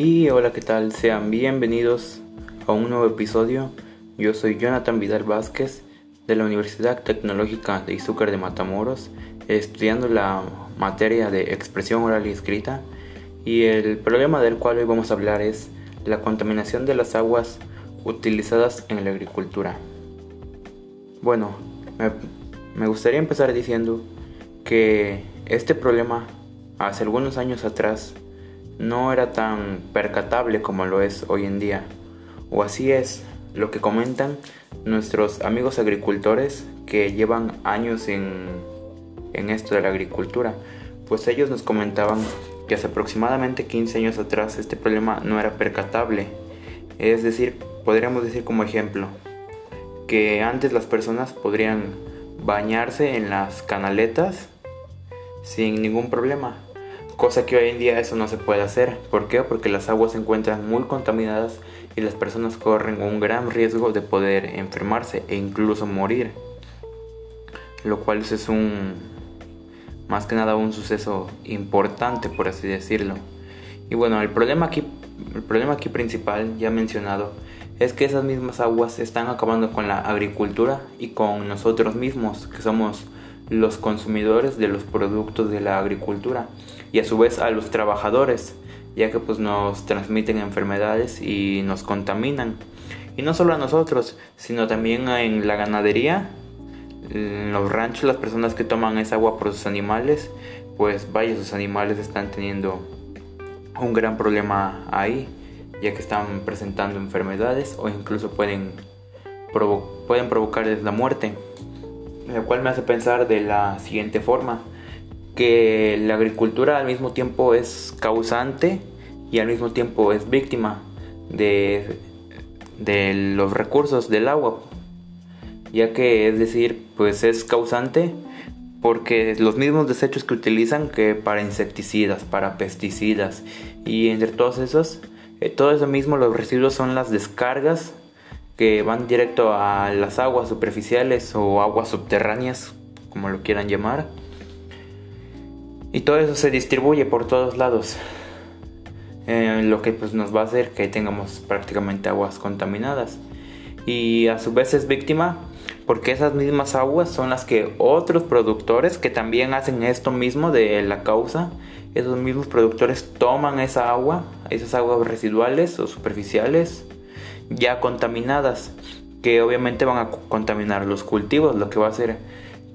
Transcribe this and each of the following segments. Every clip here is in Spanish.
Y hola, ¿qué tal? Sean bienvenidos a un nuevo episodio. Yo soy Jonathan Vidal Vázquez de la Universidad Tecnológica de Izúcar de Matamoros, estudiando la materia de expresión oral y escrita. Y el problema del cual hoy vamos a hablar es la contaminación de las aguas utilizadas en la agricultura. Bueno, me, me gustaría empezar diciendo que este problema hace algunos años atrás no era tan percatable como lo es hoy en día. O así es lo que comentan nuestros amigos agricultores que llevan años en, en esto de la agricultura. Pues ellos nos comentaban que hace aproximadamente 15 años atrás este problema no era percatable. Es decir, podríamos decir como ejemplo que antes las personas podrían bañarse en las canaletas sin ningún problema cosa que hoy en día eso no se puede hacer. ¿Por qué? Porque las aguas se encuentran muy contaminadas y las personas corren un gran riesgo de poder enfermarse e incluso morir. Lo cual es un, más que nada un suceso importante, por así decirlo. Y bueno, el problema aquí, el problema aquí principal, ya mencionado, es que esas mismas aguas están acabando con la agricultura y con nosotros mismos, que somos los consumidores de los productos de la agricultura y a su vez a los trabajadores, ya que pues nos transmiten enfermedades y nos contaminan. Y no solo a nosotros, sino también en la ganadería, en los ranchos, las personas que toman esa agua por sus animales, pues vaya, sus animales están teniendo un gran problema ahí, ya que están presentando enfermedades o incluso pueden, pueden provocarles la muerte lo cual me hace pensar de la siguiente forma, que la agricultura al mismo tiempo es causante y al mismo tiempo es víctima de, de los recursos del agua, ya que es decir, pues es causante porque los mismos desechos que utilizan que para insecticidas, para pesticidas y entre todos esos, eh, todo eso mismo los residuos son las descargas que van directo a las aguas superficiales o aguas subterráneas, como lo quieran llamar. Y todo eso se distribuye por todos lados. Eh, lo que pues, nos va a hacer que tengamos prácticamente aguas contaminadas. Y a su vez es víctima porque esas mismas aguas son las que otros productores que también hacen esto mismo de la causa, esos mismos productores toman esa agua, esas aguas residuales o superficiales ya contaminadas, que obviamente van a contaminar los cultivos, lo que va a hacer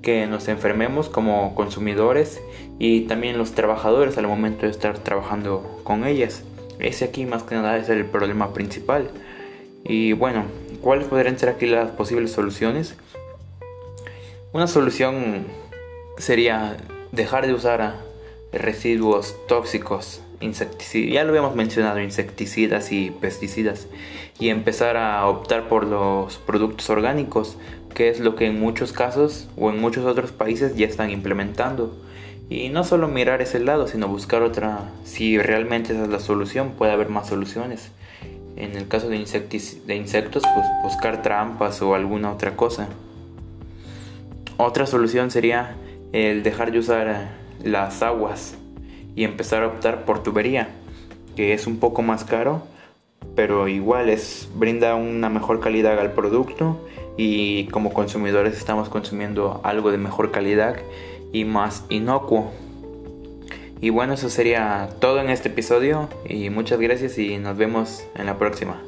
que nos enfermemos como consumidores y también los trabajadores al momento de estar trabajando con ellas. Ese aquí más que nada es el problema principal. Y bueno, ¿cuáles podrían ser aquí las posibles soluciones? Una solución sería dejar de usar residuos tóxicos insecticidas, ya lo habíamos mencionado, insecticidas y pesticidas, y empezar a optar por los productos orgánicos, que es lo que en muchos casos o en muchos otros países ya están implementando. Y no solo mirar ese lado, sino buscar otra, si realmente esa es la solución, puede haber más soluciones. En el caso de, de insectos, pues buscar trampas o alguna otra cosa. Otra solución sería el dejar de usar las aguas y empezar a optar por tubería, que es un poco más caro, pero igual es brinda una mejor calidad al producto y como consumidores estamos consumiendo algo de mejor calidad y más inocuo. Y bueno, eso sería todo en este episodio y muchas gracias y nos vemos en la próxima.